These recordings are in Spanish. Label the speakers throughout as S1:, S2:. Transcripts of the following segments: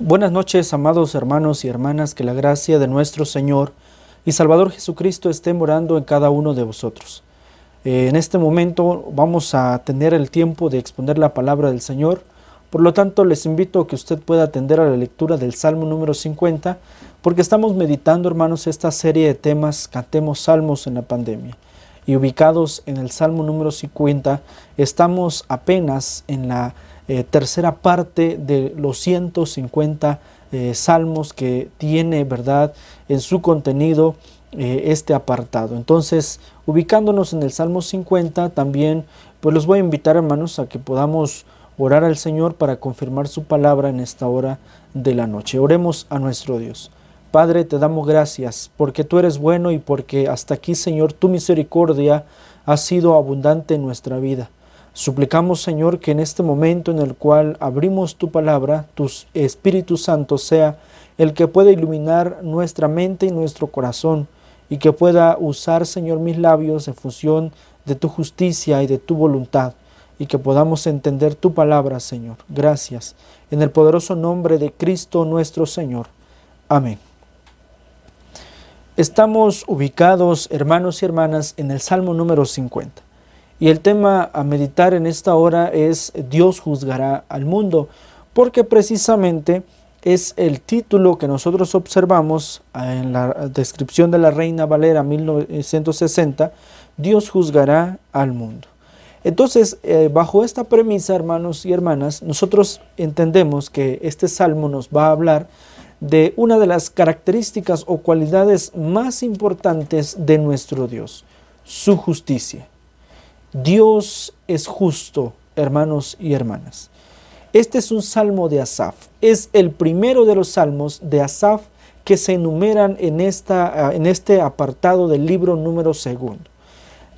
S1: Buenas noches, amados hermanos y hermanas, que la gracia de nuestro Señor y Salvador Jesucristo esté morando en cada uno de vosotros. Eh, en este momento vamos a tener el tiempo de exponer la palabra del Señor, por lo tanto les invito a que usted pueda atender a la lectura del Salmo número 50, porque estamos meditando, hermanos, esta serie de temas, cantemos salmos en la pandemia. Y ubicados en el Salmo número 50, estamos apenas en la eh, tercera parte de los 150 eh, salmos que tiene, ¿verdad?, en su contenido eh, este apartado. Entonces, ubicándonos en el Salmo 50, también, pues los voy a invitar, hermanos, a que podamos orar al Señor para confirmar su palabra en esta hora de la noche. Oremos a nuestro Dios. Padre, te damos gracias porque tú eres bueno y porque hasta aquí, Señor, tu misericordia ha sido abundante en nuestra vida. Suplicamos, Señor, que en este momento en el cual abrimos tu palabra, tu Espíritu Santo sea el que pueda iluminar nuestra mente y nuestro corazón y que pueda usar, Señor, mis labios en función de tu justicia y de tu voluntad y que podamos entender tu palabra, Señor. Gracias. En el poderoso nombre de Cristo nuestro Señor. Amén. Estamos ubicados, hermanos y hermanas, en el Salmo número 50. Y el tema a meditar en esta hora es Dios juzgará al mundo, porque precisamente es el título que nosotros observamos en la descripción de la Reina Valera 1960, Dios juzgará al mundo. Entonces, eh, bajo esta premisa, hermanos y hermanas, nosotros entendemos que este salmo nos va a hablar de una de las características o cualidades más importantes de nuestro Dios, su justicia. Dios es justo, hermanos y hermanas. Este es un salmo de Asaf. Es el primero de los salmos de Asaf que se enumeran en, esta, ah, en este apartado del libro número segundo.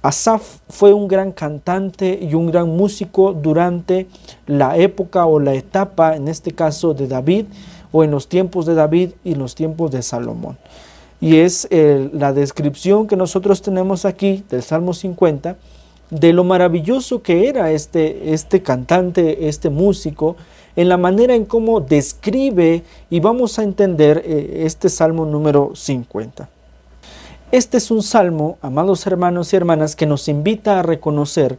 S1: Asaf fue un gran cantante y un gran músico durante la época o la etapa, en este caso de David, o en los tiempos de David y los tiempos de Salomón. Y es eh, la descripción que nosotros tenemos aquí del Salmo 50 de lo maravilloso que era este, este cantante, este músico, en la manera en cómo describe y vamos a entender eh, este salmo número 50. Este es un salmo, amados hermanos y hermanas, que nos invita a reconocer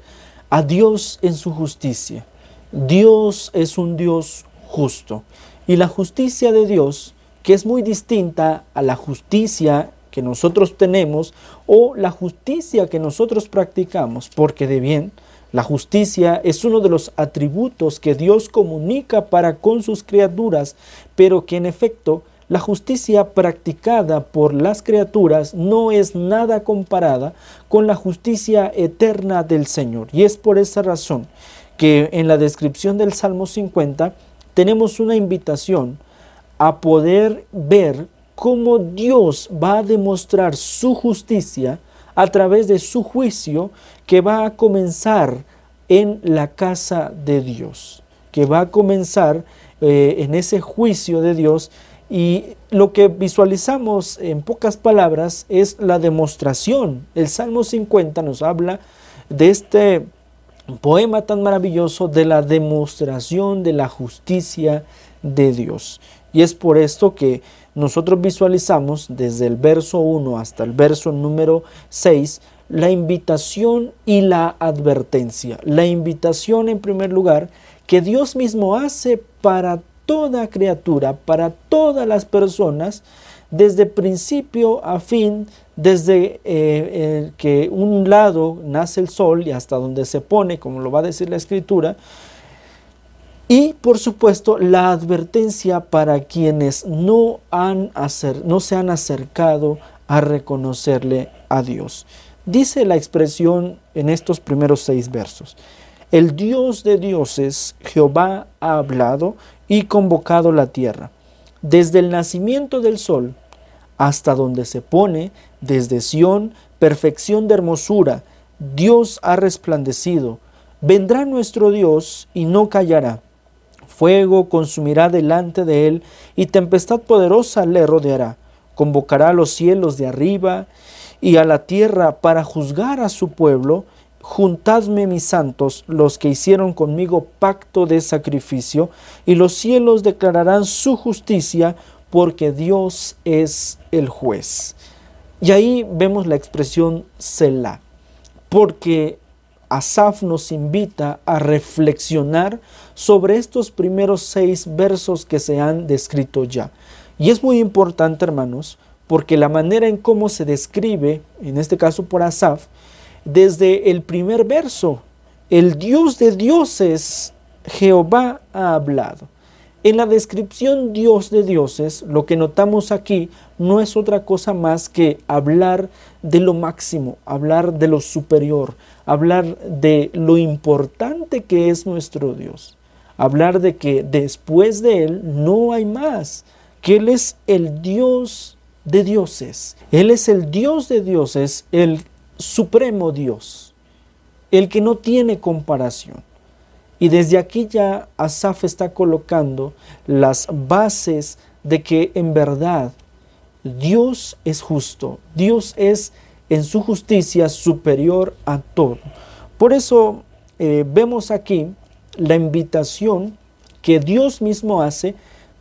S1: a Dios en su justicia. Dios es un Dios justo y la justicia de Dios, que es muy distinta a la justicia que nosotros tenemos o la justicia que nosotros practicamos, porque de bien, la justicia es uno de los atributos que Dios comunica para con sus criaturas, pero que en efecto la justicia practicada por las criaturas no es nada comparada con la justicia eterna del Señor. Y es por esa razón que en la descripción del Salmo 50 tenemos una invitación a poder ver cómo Dios va a demostrar su justicia a través de su juicio que va a comenzar en la casa de Dios, que va a comenzar eh, en ese juicio de Dios y lo que visualizamos en pocas palabras es la demostración. El Salmo 50 nos habla de este poema tan maravilloso de la demostración de la justicia de Dios. Y es por esto que nosotros visualizamos desde el verso 1 hasta el verso número 6 la invitación y la advertencia. La invitación en primer lugar que Dios mismo hace para toda criatura, para todas las personas, desde principio a fin, desde eh, que un lado nace el sol y hasta donde se pone, como lo va a decir la escritura, y por supuesto la advertencia para quienes no, han no se han acercado a reconocerle a Dios. Dice la expresión en estos primeros seis versos. El Dios de dioses, Jehová, ha hablado y convocado la tierra. Desde el nacimiento del sol hasta donde se pone, desde Sión, perfección de hermosura, Dios ha resplandecido. Vendrá nuestro Dios y no callará fuego consumirá delante de él, y tempestad poderosa le rodeará. Convocará a los cielos de arriba y a la tierra para juzgar a su pueblo, Juntadme mis santos, los que hicieron conmigo pacto de sacrificio, y los cielos declararán su justicia, porque Dios es el juez. Y ahí vemos la expresión Selah, porque Asaf nos invita a reflexionar sobre estos primeros seis versos que se han descrito ya. Y es muy importante, hermanos, porque la manera en cómo se describe, en este caso por Asaf, desde el primer verso, el Dios de dioses, Jehová ha hablado. En la descripción Dios de dioses, lo que notamos aquí no es otra cosa más que hablar de lo máximo, hablar de lo superior, hablar de lo importante que es nuestro Dios, hablar de que después de Él no hay más, que Él es el Dios de dioses, Él es el Dios de dioses, el supremo Dios, el que no tiene comparación. Y desde aquí ya Asaf está colocando las bases de que en verdad Dios es justo, Dios es en su justicia superior a todo. Por eso eh, vemos aquí la invitación que Dios mismo hace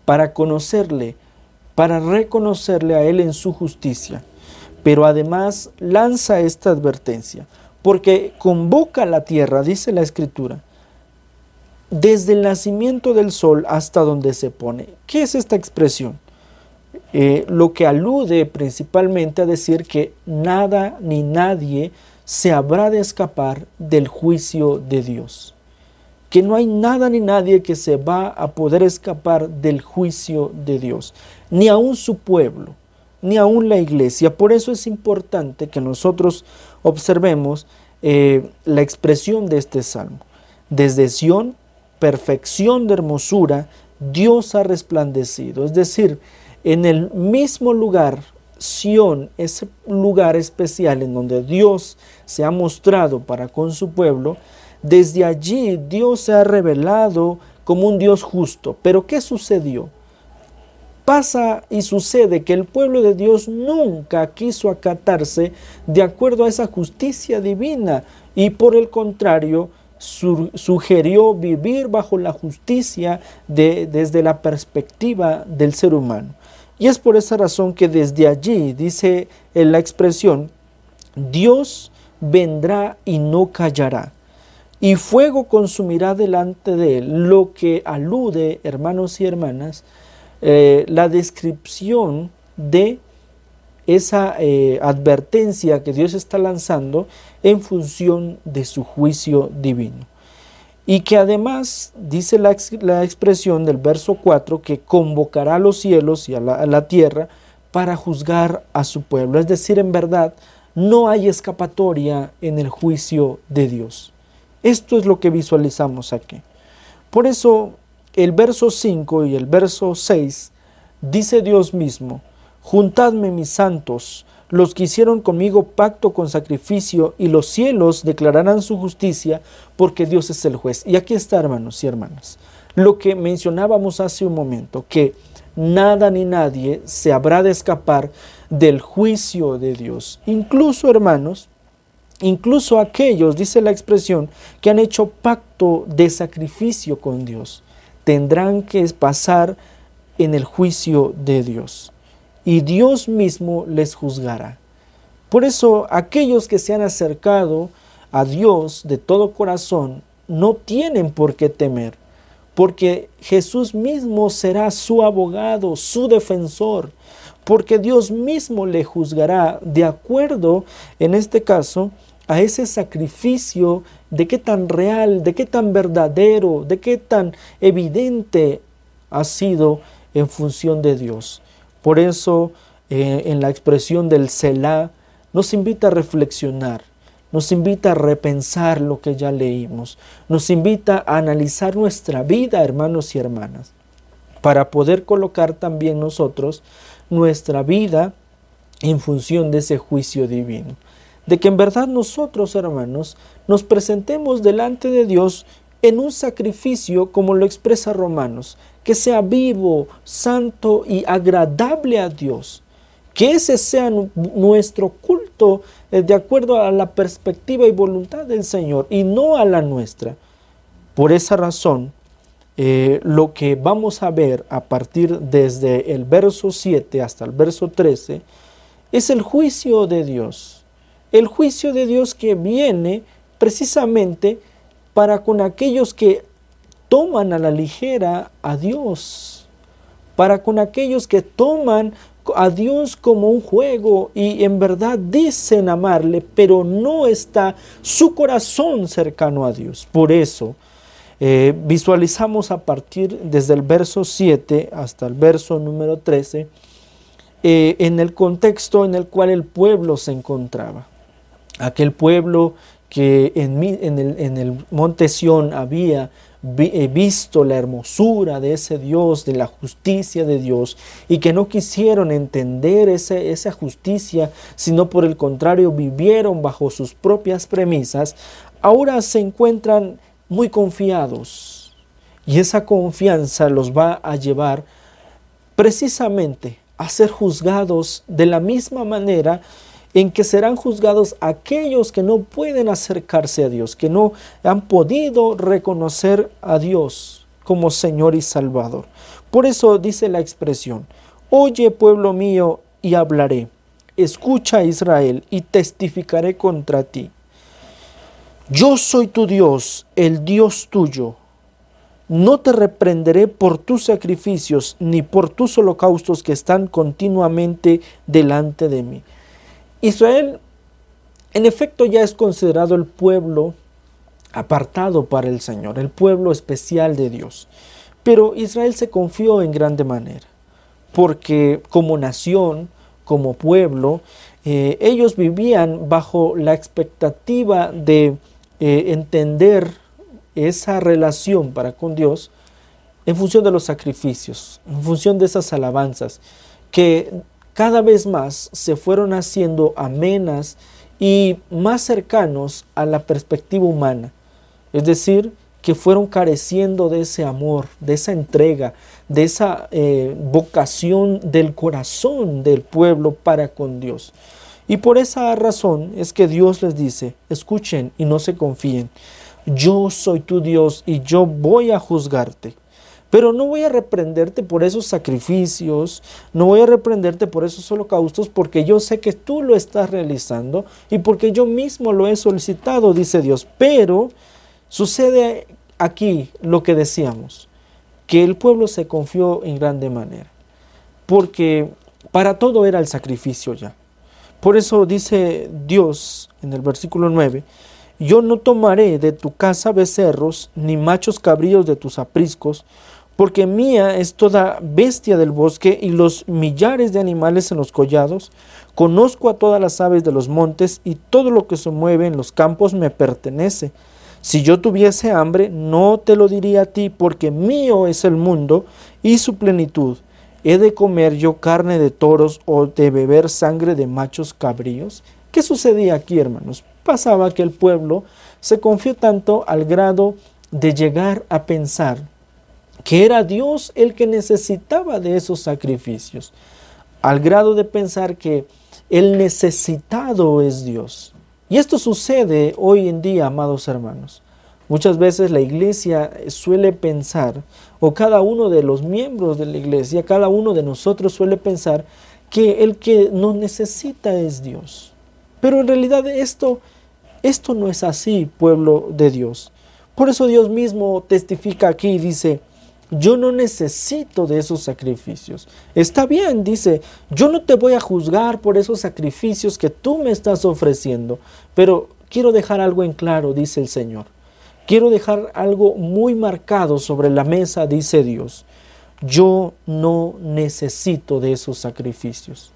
S1: para conocerle, para reconocerle a Él en su justicia pero además lanza esta advertencia, porque convoca a la tierra, dice la escritura, desde el nacimiento del sol hasta donde se pone. ¿Qué es esta expresión? Eh, lo que alude principalmente a decir que nada ni nadie se habrá de escapar del juicio de Dios. Que no hay nada ni nadie que se va a poder escapar del juicio de Dios, ni aun su pueblo ni aún la iglesia. Por eso es importante que nosotros observemos eh, la expresión de este salmo. Desde Sión, perfección de hermosura, Dios ha resplandecido. Es decir, en el mismo lugar, Sión, ese lugar especial en donde Dios se ha mostrado para con su pueblo, desde allí Dios se ha revelado como un Dios justo. Pero ¿qué sucedió? Pasa y sucede que el pueblo de Dios nunca quiso acatarse de acuerdo a esa justicia divina y por el contrario sugirió vivir bajo la justicia de, desde la perspectiva del ser humano. Y es por esa razón que desde allí dice en la expresión, Dios vendrá y no callará, y fuego consumirá delante de él, lo que alude, hermanos y hermanas, eh, la descripción de esa eh, advertencia que Dios está lanzando en función de su juicio divino. Y que además dice la, expresión del verso 4 que convocará a los cielos y a la tierra para juzgar a su pueblo. Es decir, en verdad, no hay escapatoria en el juicio de Dios. Esto es lo que visualizamos aquí. Por eso el verso 5 y el verso 6 dice Dios mismo, Juntadme mis santos, los que hicieron conmigo pacto con sacrificio, y los cielos declararán su justicia, porque Dios es el juez. Y aquí está, hermanos y hermanas, lo que mencionábamos hace un momento, que nada ni nadie se habrá de escapar del juicio de Dios. Incluso, hermanos, incluso aquellos, dice la expresión, que han hecho pacto de sacrificio con Dios tendrán que pasar en el juicio de Dios y Dios mismo les juzgará. Por eso aquellos que se han acercado a Dios de todo corazón no tienen por qué temer, porque Jesús mismo será su abogado, su defensor, porque Dios mismo le juzgará de acuerdo, en este caso, a ese sacrificio de qué tan real, de qué tan verdadero, de qué tan evidente ha sido en función de Dios. Por eso, eh, en la expresión del Selah, nos invita a reflexionar, nos invita a repensar lo que ya leímos, nos invita a analizar nuestra vida, hermanos y hermanas, para poder colocar también nosotros nuestra vida en función de ese juicio divino. De que en verdad nosotros, hermanos, nos presentemos delante de Dios en un sacrificio como lo expresa Romanos, que sea vivo, santo y agradable a Dios. Que ese sea nuestro culto eh, de acuerdo a la perspectiva y voluntad del Señor y no a la nuestra. Por esa razón, eh, lo que vamos a ver a partir desde el verso 7 hasta el verso 13 es el juicio de Dios. El juicio de Dios que viene precisamente para con aquellos que toman a la ligera a Dios, para con aquellos que toman a Dios como un juego y en verdad dicen amarle, pero no está su corazón cercano a Dios. Por eso eh, visualizamos a partir desde el verso 7 hasta el verso número 13 eh, en el contexto en el cual el pueblo se encontraba. Aquel pueblo que en, el, en el monte Sión había eh, visto la hermosura de ese Dios, de la justicia de Dios, y que no quisieron entender esa justicia, sino por el contrario vivieron bajo sus propias premisas, ahora se encuentran muy confiados. Y esa confianza los va a llevar precisamente a ser juzgados de la misma manera en que serán juzgados aquellos que no pueden acercarse a Dios, que no han podido reconocer a Dios como Señor y Salvador. Por eso dice la expresión, oye pueblo mío y hablaré, escucha Israel y testificaré contra ti. Yo soy tu Dios, el Dios tuyo. No te reprenderé por tus sacrificios ni por tus holocaustos que están continuamente delante de mí. Israel, en efecto, ya es considerado el pueblo apartado para el Señor, el pueblo especial de Dios. Pero Israel se confió en grande manera, porque como nación, como pueblo, eh, ellos vivían bajo la expectativa de eh, entender esa relación para con Dios en función de los sacrificios, en función de esas alabanzas, que cada vez más se fueron haciendo amenas y más cercanos a la perspectiva humana. Es decir, que fueron careciendo de ese amor, de esa entrega, de esa eh, vocación del corazón del pueblo para con Dios. Y por esa razón es que Dios les dice, escuchen y no se confíen, yo soy tu Dios y yo voy a juzgarte. Pero no voy a reprenderte por esos sacrificios, no voy a reprenderte por esos holocaustos, porque yo sé que tú lo estás realizando y porque yo mismo lo he solicitado, dice Dios. Pero sucede aquí lo que decíamos, que el pueblo se confió en grande manera, porque para todo era el sacrificio ya. Por eso dice Dios en el versículo 9, yo no tomaré de tu casa becerros, ni machos cabríos de tus apriscos, porque mía es toda bestia del bosque y los millares de animales en los collados. Conozco a todas las aves de los montes y todo lo que se mueve en los campos me pertenece. Si yo tuviese hambre, no te lo diría a ti, porque mío es el mundo y su plenitud. ¿He de comer yo carne de toros o de beber sangre de machos cabríos? ¿Qué sucedía aquí, hermanos? Pasaba que el pueblo se confió tanto al grado de llegar a pensar que era Dios el que necesitaba de esos sacrificios, al grado de pensar que el necesitado es Dios. Y esto sucede hoy en día, amados hermanos. Muchas veces la iglesia suele pensar, o cada uno de los miembros de la iglesia, cada uno de nosotros suele pensar que el que nos necesita es Dios. Pero en realidad esto, esto no es así, pueblo de Dios. Por eso Dios mismo testifica aquí y dice, yo no necesito de esos sacrificios. Está bien, dice, yo no te voy a juzgar por esos sacrificios que tú me estás ofreciendo, pero quiero dejar algo en claro, dice el Señor. Quiero dejar algo muy marcado sobre la mesa, dice Dios. Yo no necesito de esos sacrificios.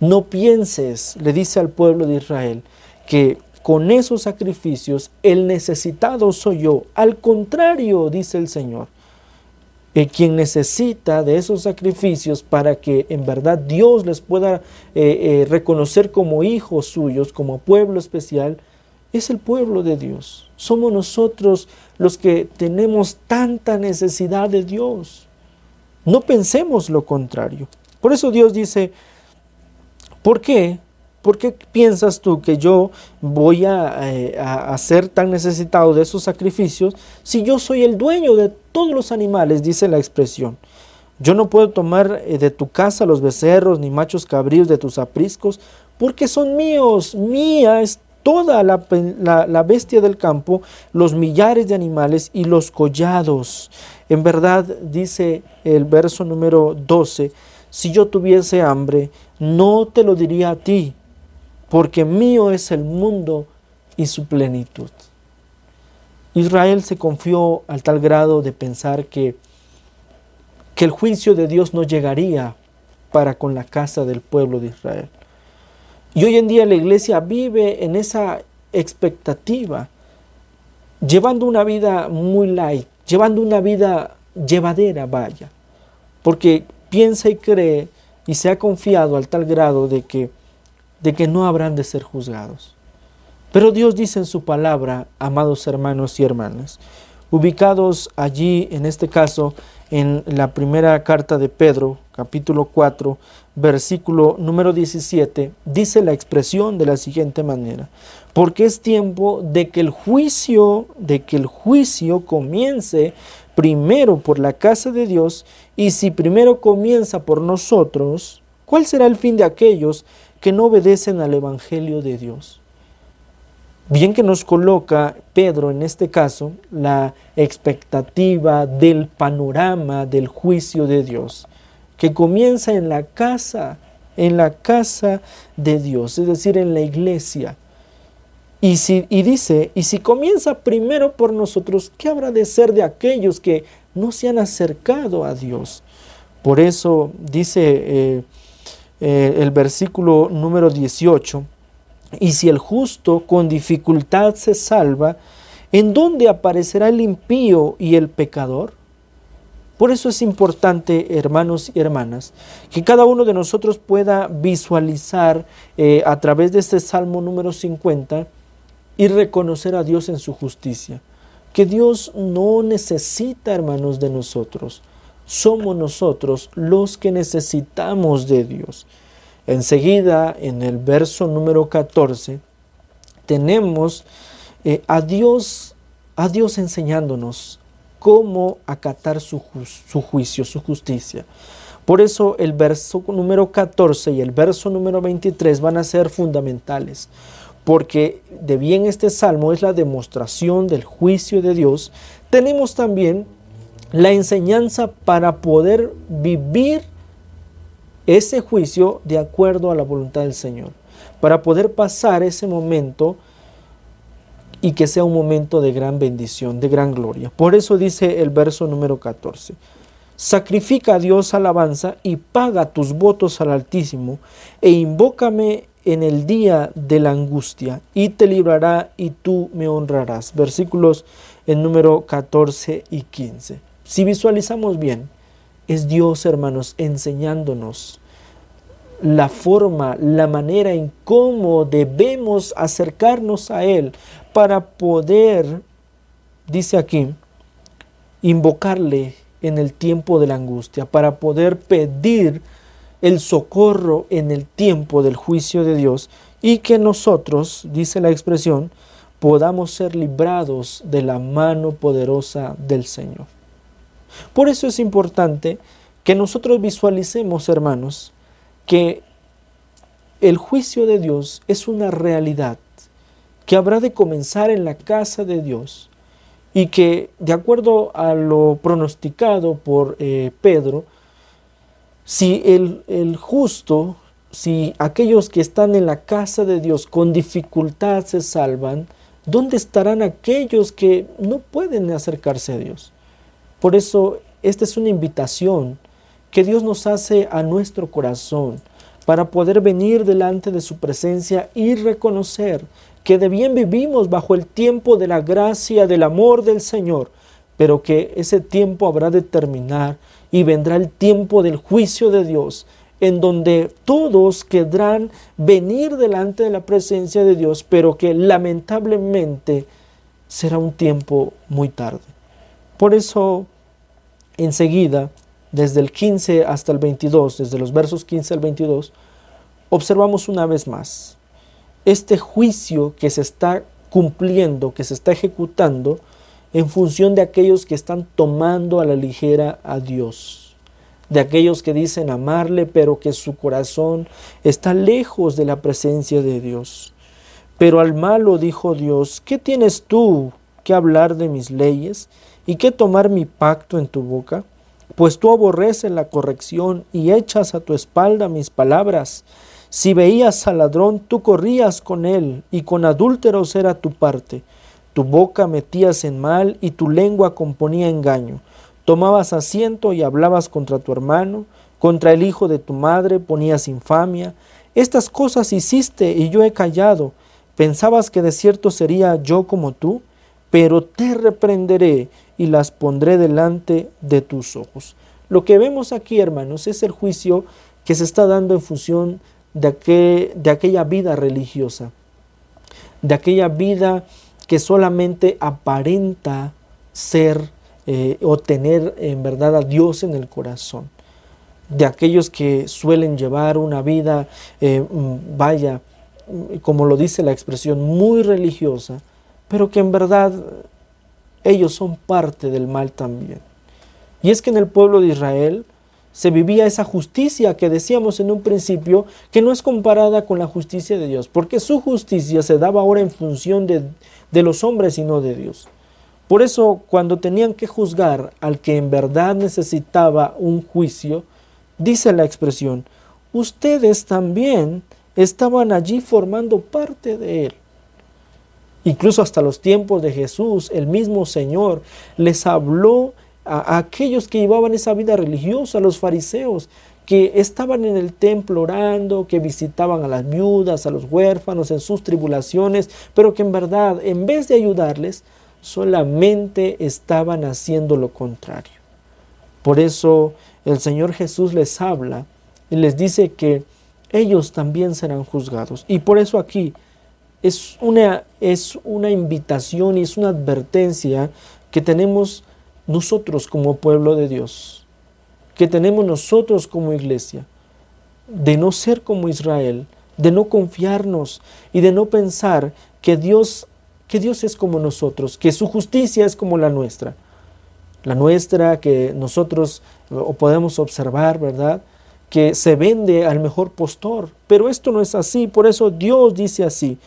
S1: No pienses, le dice al pueblo de Israel, que con esos sacrificios el necesitado soy yo. Al contrario, dice el Señor, quien necesita de esos sacrificios para que en verdad Dios les pueda eh, eh, reconocer como hijos suyos, como pueblo especial, es el pueblo de Dios. Somos nosotros los que tenemos tanta necesidad de Dios. No pensemos lo contrario. Por eso Dios dice, ¿por qué ¿Por qué piensas tú que yo voy eh, a, ser tan necesitado de esos sacrificios si yo soy el dueño de todos los animales? Dice la expresión. Yo no puedo tomar eh, de tu casa los becerros ni machos cabríos de tus apriscos, porque son míos, mía es toda la, la, bestia del campo, los millares de animales y los collados. En verdad, dice el verso número 12, si yo tuviese hambre, no te lo diría a ti, porque mío es el mundo y su plenitud. Israel se confió al tal grado de pensar que, que el juicio de Dios no llegaría para con la casa del pueblo de Israel. Y hoy en día la iglesia vive en esa expectativa, llevando una vida muy light, llevando una vida llevadera, vaya, porque piensa y cree y se ha confiado al tal grado de que, de que no habrán de ser juzgados. Pero Dios dice en su palabra, amados hermanos y hermanas, ubicados allí, en este caso, en la primera carta de Pedro, capítulo 4, versículo número 17, dice la expresión de la siguiente manera, porque es tiempo de que el juicio, de que el juicio comience primero por la casa de Dios, y si primero comienza por nosotros, ¿cuál será el fin de aquellos que no obedecen al Evangelio de Dios? Bien que nos coloca Pedro en este caso la expectativa del panorama del juicio de Dios, que comienza en la casa, en la casa de Dios, es decir, en la iglesia. Y, si, y dice, y si comienza primero por nosotros, ¿qué habrá de ser de aquellos que no se han acercado a Dios? Por eso dice eh, eh, el versículo número 18, y si el justo con dificultad se salva, ¿en dónde aparecerá el impío y el pecador? Por eso es importante, hermanos y hermanas, que cada uno de nosotros pueda visualizar eh, a través de este Salmo número 50 y reconocer a Dios en su justicia. Que Dios no necesita, hermanos, de nosotros. Somos nosotros los que necesitamos de Dios. Enseguida, en el verso número 14, tenemos eh, a, Dios, a Dios enseñándonos cómo acatar su, su juicio, su justicia. Por eso el verso número 14 y el verso número 23 van a ser fundamentales porque de bien este salmo es la demostración del juicio de Dios, tenemos también la enseñanza para poder vivir ese juicio de acuerdo a la voluntad del Señor, para poder pasar ese momento y que sea un momento de gran bendición, de gran gloria. Por eso dice el verso número 14. Sacrifica a Dios alabanza y paga tus votos al Altísimo e invócame en el día de la angustia y te librará y tú me honrarás. Versículos en número 14 y 15. Si visualizamos bien, es Dios, hermanos, enseñándonos la forma, la manera en cómo debemos acercarnos a Él para poder, dice aquí, invocarle en el tiempo de la angustia, para poder pedir el socorro en el tiempo del juicio de Dios y que nosotros, dice la expresión, podamos ser librados de la mano poderosa del Señor. Por eso es importante que nosotros visualicemos, hermanos, que el juicio de Dios es una realidad que habrá de comenzar en la casa de Dios y que, de acuerdo a lo pronosticado por eh, Pedro, si el, justo, si aquellos que están en la casa de Dios con dificultad se salvan, ¿dónde estarán aquellos que no pueden acercarse a Dios? Por eso, esta es una invitación que Dios nos hace a nuestro corazón para poder venir delante de su presencia y reconocer que de bien vivimos bajo el tiempo de la gracia, del amor del Señor, pero que ese tiempo habrá de terminar y vendrá el tiempo del juicio de Dios, en donde todos querrán venir delante de la presencia de Dios, pero que lamentablemente será un tiempo muy tarde. Por eso, enseguida, desde el 15 hasta el 22, desde los versos 15 al 22, observamos una vez más este juicio que se está cumpliendo, que se está ejecutando en función de aquellos que están tomando a la ligera a Dios, de aquellos que dicen amarle, pero que su corazón está lejos de la presencia de Dios. Pero al malo dijo Dios, ¿qué tienes tú que hablar de mis leyes y que tomar mi pacto en tu boca? Pues tú aborreces la corrección y echas a tu espalda mis palabras. Si veías al ladrón, tú corrías con él, y con adúlteros era tu parte. Tu boca metías en mal, y tu lengua componía engaño. Tomabas asiento y hablabas contra tu hermano, contra el hijo de tu madre ponías infamia. Estas cosas hiciste y yo he callado. Pensabas que de cierto sería yo como tú, pero te reprenderé y las pondré delante de tus ojos. Lo que vemos aquí, hermanos, es el juicio que se está dando en función de, de aquella vida religiosa, de aquella vida que solamente aparenta ser eh, o tener en verdad a Dios en el corazón, de aquellos que suelen llevar una vida, eh, vaya, como lo dice la expresión, muy religiosa, pero que en verdad ellos son parte del mal también. Y es que en el pueblo de Israel se vivía esa justicia que decíamos en un principio, que no es comparada con la justicia de Dios, porque su justicia se daba ahora en función de, de los hombres y no de Dios. Por eso cuando tenían que juzgar al que en verdad necesitaba un juicio, dice la expresión, ustedes también estaban allí formando parte de él. Incluso hasta los tiempos de Jesús, el mismo Señor les habló a, aquellos que llevaban esa vida religiosa, a los fariseos, que estaban en el templo orando, que visitaban a las viudas, a los huérfanos en sus tribulaciones, pero que en verdad, en vez de ayudarles, solamente estaban haciendo lo contrario. Por eso el Señor Jesús les habla y les dice que ellos también serán juzgados. Y por eso aquí es una, es una invitación y es una advertencia que tenemos nosotros como pueblo de Dios, que tenemos nosotros como iglesia, de no ser como Israel, de no confiarnos y de no pensar que Dios, que Dios es como nosotros, que su justicia es como la nuestra. La nuestra que nosotros podemos observar, ¿verdad? Que se vende al mejor postor. Pero esto no es así, por eso Dios dice así,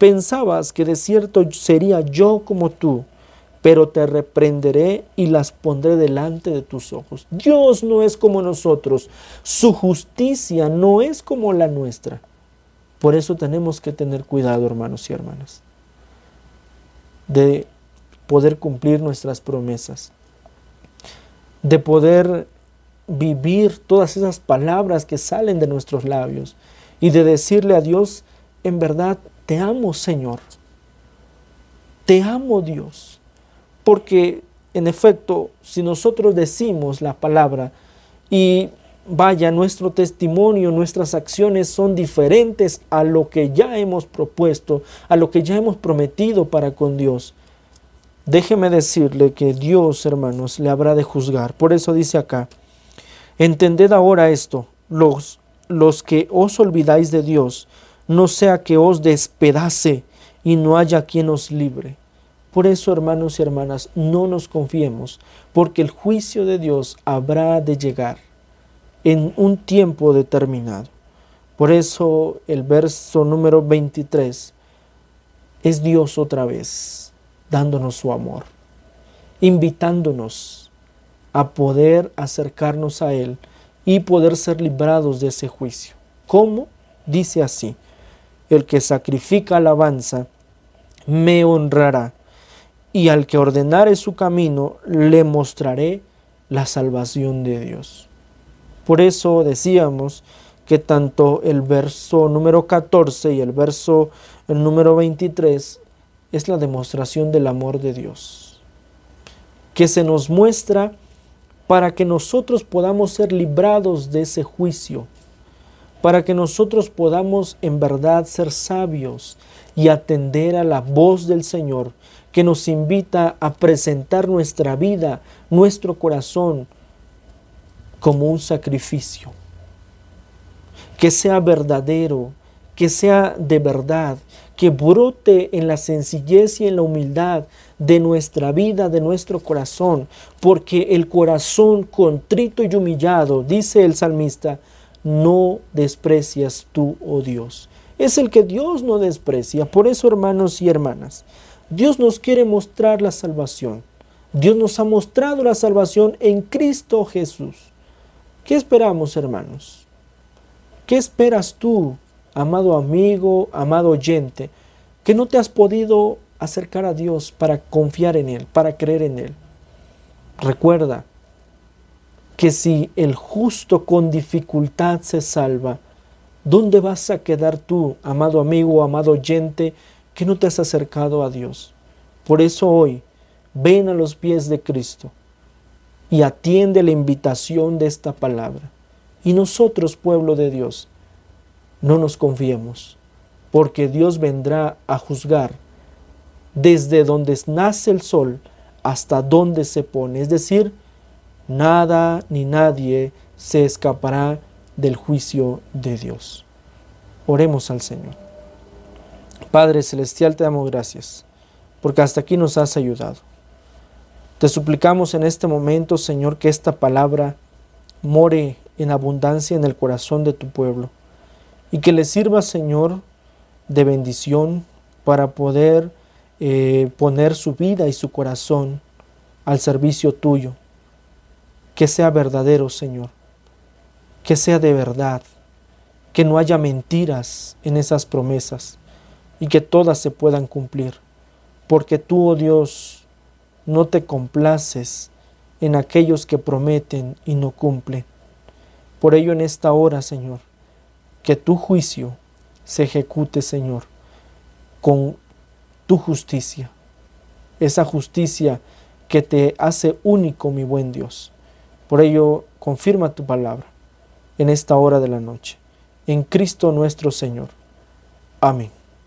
S1: Pensabas que de cierto sería yo como tú, pero te reprenderé y las pondré delante de tus ojos. Dios no es como nosotros, su justicia no es como la nuestra. Por eso tenemos que tener cuidado, hermanos y hermanas, de poder cumplir nuestras promesas, de poder vivir todas esas palabras que salen de nuestros labios y de decirle a Dios, en verdad, te amo Señor, te amo Dios, porque en efecto, si nosotros decimos la palabra y vaya, nuestro testimonio, nuestras acciones son diferentes a lo que ya hemos propuesto, a lo que ya hemos prometido para con Dios. Déjeme decirle que Dios, hermanos, le habrá de juzgar. Por eso dice acá, entended ahora esto, los, los que os olvidáis de Dios, no sea que os despedace y no haya quien os libre. Por eso, hermanos y hermanas, no nos confiemos, porque el juicio de Dios habrá de llegar en un tiempo determinado. Por eso el verso número 23 es Dios otra vez dándonos su amor, invitándonos a poder acercarnos a Él y poder ser librados de ese juicio. ¿Cómo? Dice así, el que sacrifica alabanza, me honrará, y al que ordenare su camino, le mostraré la salvación de Dios. Por eso decíamos que tanto el verso número 14 y el verso número 23 es la demostración del amor de Dios, que se nos muestra para que nosotros podamos ser librados de ese juicio para que nosotros podamos en verdad ser sabios y atender a la voz del Señor que nos invita a presentar nuestra vida, nuestro corazón, como un sacrificio. que sea verdadero, que sea de verdad, que brote en la sencillez y en la humildad de nuestra vida, de nuestro corazón, porque el corazón contrito y humillado, dice el salmista, no desprecias tú, oh Dios. Es el que Dios no desprecia. Por eso, hermanos y hermanas, Dios nos quiere mostrar la salvación. Dios nos ha mostrado la salvación en Cristo Jesús. ¿Qué esperamos, hermanos? ¿Qué esperas tú amado amigo, amado oyente, que no te has podido acercar a Dios para confiar en Él, para creer en Él. Recuerda que si el justo con dificultad se salva, ¿dónde vas a quedar tú, amado amigo, amado oyente, que no te has acercado a Dios? Por eso hoy, ven a los pies de Cristo y atiende la invitación de esta palabra. Y nosotros, pueblo de Dios, no nos confiemos, porque Dios vendrá a juzgar desde donde nace el sol hasta donde se pone. Es decir, nada ni nadie se escapará del juicio de Dios. Oremos al Señor. Padre Celestial, te damos gracias, porque hasta aquí nos has ayudado. Te suplicamos en este momento, Señor, que esta palabra more en abundancia en el corazón de tu pueblo y que le sirva, Señor, de bendición para poder eh, poner su vida y su corazón al servicio tuyo. Que sea verdadero, Señor. Que sea de verdad. Que no haya mentiras en esas promesas y que todas se puedan cumplir. Porque tú, oh Dios, no te complaces en aquellos que prometen y no cumplen. Por ello en esta hora, Señor, que tu juicio se ejecute, Señor, con tu justicia, esa justicia que te hace único, mi buen Dios. Por ello, confirma tu palabra en esta hora de la noche. En Cristo nuestro Señor. Amén.